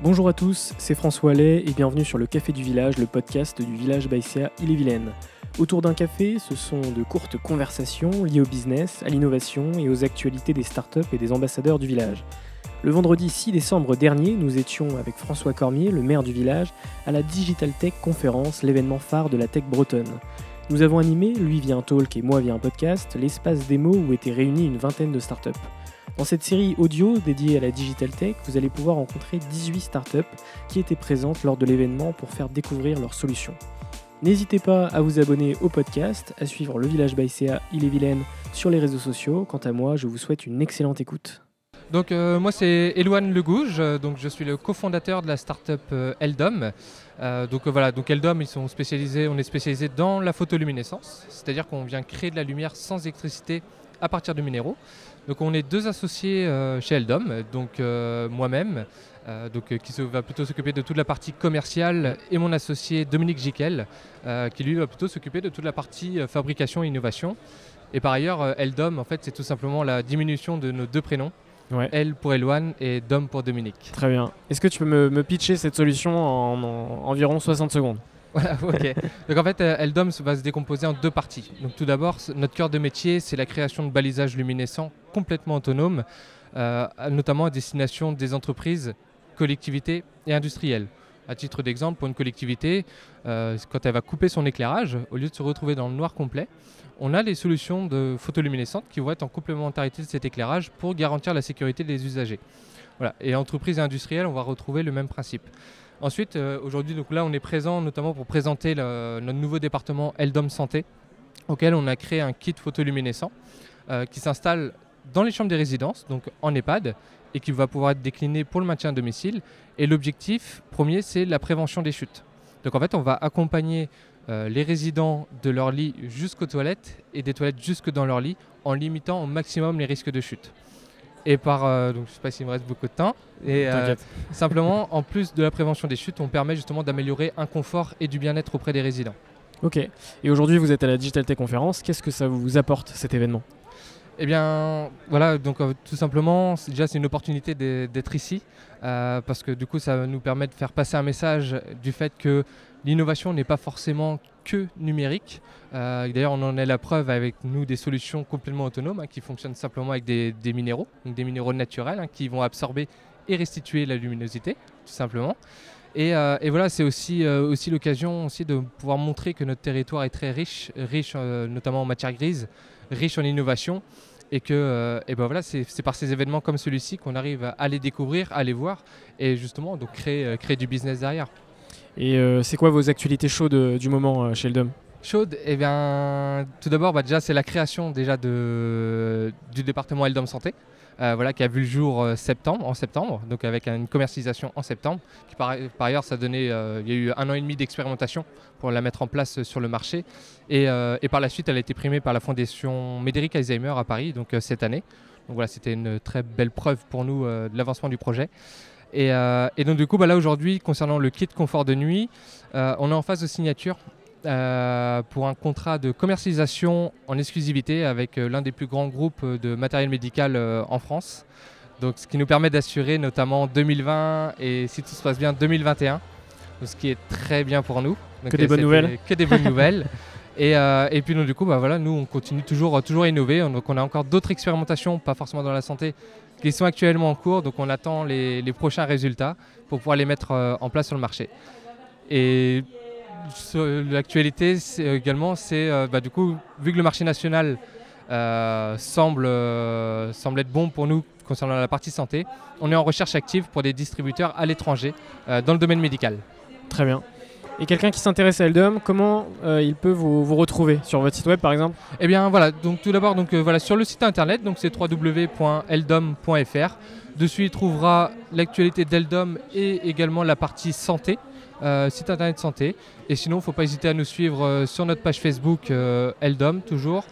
Bonjour à tous, c'est François Allais et bienvenue sur le Café du Village, le podcast du village Baïséa Ille-et-Vilaine. Autour d'un café, ce sont de courtes conversations liées au business, à l'innovation et aux actualités des startups et des ambassadeurs du village. Le vendredi 6 décembre dernier, nous étions avec François Cormier, le maire du village, à la Digital Tech Conférence, l'événement phare de la tech bretonne. Nous avons animé, lui via un talk et moi via un podcast, l'espace démo où étaient réunies une vingtaine de startups. Dans cette série audio dédiée à la Digital Tech, vous allez pouvoir rencontrer 18 startups qui étaient présentes lors de l'événement pour faire découvrir leurs solutions. N'hésitez pas à vous abonner au podcast, à suivre le Village by CA Ille-et-Vilaine sur les réseaux sociaux. Quant à moi, je vous souhaite une excellente écoute. Donc euh, moi c'est Eloane Legouge, euh, donc je suis le cofondateur de la startup euh, Eldom. Donc voilà, donc Eldom ils sont spécialisés, on est spécialisé dans la photoluminescence, c'est-à-dire qu'on vient créer de la lumière sans électricité à partir de minéraux. Donc on est deux associés euh, chez Eldom, donc euh, moi-même, euh, donc, qui se- va plutôt s'occuper de toute la partie commerciale, et mon associé Dominique Jiquel, qui lui va plutôt s'occuper de toute la partie fabrication et innovation. Et par ailleurs, Eldom, en fait, c'est tout simplement la diminution de nos deux prénoms, Ouais. L pour Eloane et Dom pour Dominique. Très bien. Est-ce que tu peux me, me pitcher cette solution en, en environ 60 secondes? Donc en fait, euh, Eldom va se décomposer en deux parties. Donc tout d'abord, notre cœur de métier, c'est la création de balisages luminescents complètement autonomes, euh, notamment à destination des entreprises, collectivités et industriels. À titre d'exemple, pour une collectivité, euh, quand elle va couper son éclairage, au lieu de se retrouver dans le noir complet, on a les solutions de photoluminescentes qui vont être en complémentarité de cet éclairage pour garantir la sécurité des usagers. Voilà. Et entreprises et industriels, on va retrouver le même principe. Ensuite, euh, aujourd'hui, donc là, on est présent notamment pour présenter notre nouveau département Eldom Santé, auquel on a créé un kit photoluminescent euh, qui s'installe dans les chambres des résidences, donc en EHPAD, et qui va pouvoir être décliné pour le maintien à domicile. Et l'objectif premier, c'est la prévention des chutes. Donc en fait, on va accompagner euh, les résidents de leur lit jusqu'aux toilettes et des toilettes jusque dans leur lit en limitant au maximum les risques de chute. Et par, euh, donc je ne sais pas s'il me reste beaucoup de temps, et euh. Simplement, en plus de la prévention des chutes, on permet justement d'améliorer un confort et du bien-être auprès des résidents. Ok. Et aujourd'hui, vous êtes à la Digital Tech Conférence. Qu'est-ce que ça vous apporte cet événement? Eh bien, voilà, donc euh, tout simplement, déjà c'est une opportunité d'être ici, euh, parce que du coup ça nous permet de faire passer un message du fait que l'innovation n'est pas forcément que numérique. Euh, D'ailleurs, on en est la preuve avec nous des solutions complètement autonomes hein, qui fonctionnent simplement avec des, des minéraux, donc des minéraux naturels hein, qui vont absorber et restituer la luminosité, tout simplement. Et, euh, et voilà, c'est aussi, euh, aussi l'occasion aussi de pouvoir montrer que notre territoire est très riche, riche euh, notamment en matière grise, riche en innovation, et que et ben voilà, c'est par ces événements comme celui-ci qu'on arrive à les découvrir, à les voir, et justement donc créer, créer du business derrière. Et c'est quoi vos actualités chaudes du moment chez Eldom Chaude, eh bien, tout d'abord, bah, déjà, c'est la création déjà de, du département Eldom Santé, euh, voilà, qui a vu le jour euh, en septembre, donc avec une commercialisation en septembre. Par, ailleurs, euh, il y a eu un an et demi d'expérimentation pour la mettre en place sur le marché. Et, par la suite, elle a été primée par la Fondation Médéric Alzheimer à Paris, donc cette année. Voilà, c'était une très belle preuve pour nous de l'avancement du projet. Et, donc du coup, bah, là aujourd'hui, concernant le kit confort de nuit, on est en phase de signature euh, pour un contrat de commercialisation en exclusivité avec euh, l'un des plus grands groupes euh, de matériel médical en France. Donc, ce qui nous permet d'assurer notamment 2020 et si tout se passe bien 2021, donc ce qui est très bien pour nous. Donc, Que des bonnes nouvelles. Que des bonnes nouvelles. Et, euh, et puis donc, du coup, bah, voilà, nous on continue toujours, toujours à innover. Donc on a encore d'autres expérimentations, pas forcément dans la santé, qui sont actuellement en cours. Donc on attend les, les prochains résultats pour pouvoir les mettre euh, en place sur le marché. Et l'actualité c'est également, c'est euh, bah, du coup, vu que le marché national euh, semble, euh, semble être bon pour nous concernant la partie santé, on est en recherche active pour des distributeurs à l'étranger euh, dans le domaine médical. Très bien. Et quelqu'un qui s'intéresse à Eldom, comment euh, il peut vous, vous retrouver? Sur votre site web par exemple? Eh bien voilà, donc tout d'abord donc euh, voilà sur le site internet, donc c'est www.eldom.fr. Dessus il trouvera l'actualité d'Eldom et également la partie santé, euh, site internet santé. Et sinon, il ne faut pas hésiter à nous suivre euh, sur notre page Facebook euh, Eldom toujours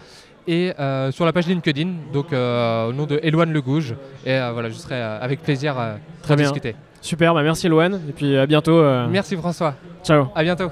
et sur la page LinkedIn, donc au nom de Eloane Legouge. Et voilà, je serai avec plaisir euh, Très bien. discuter. Super, bah merci Loane, et puis à bientôt. Merci François, Ciao. à bientôt.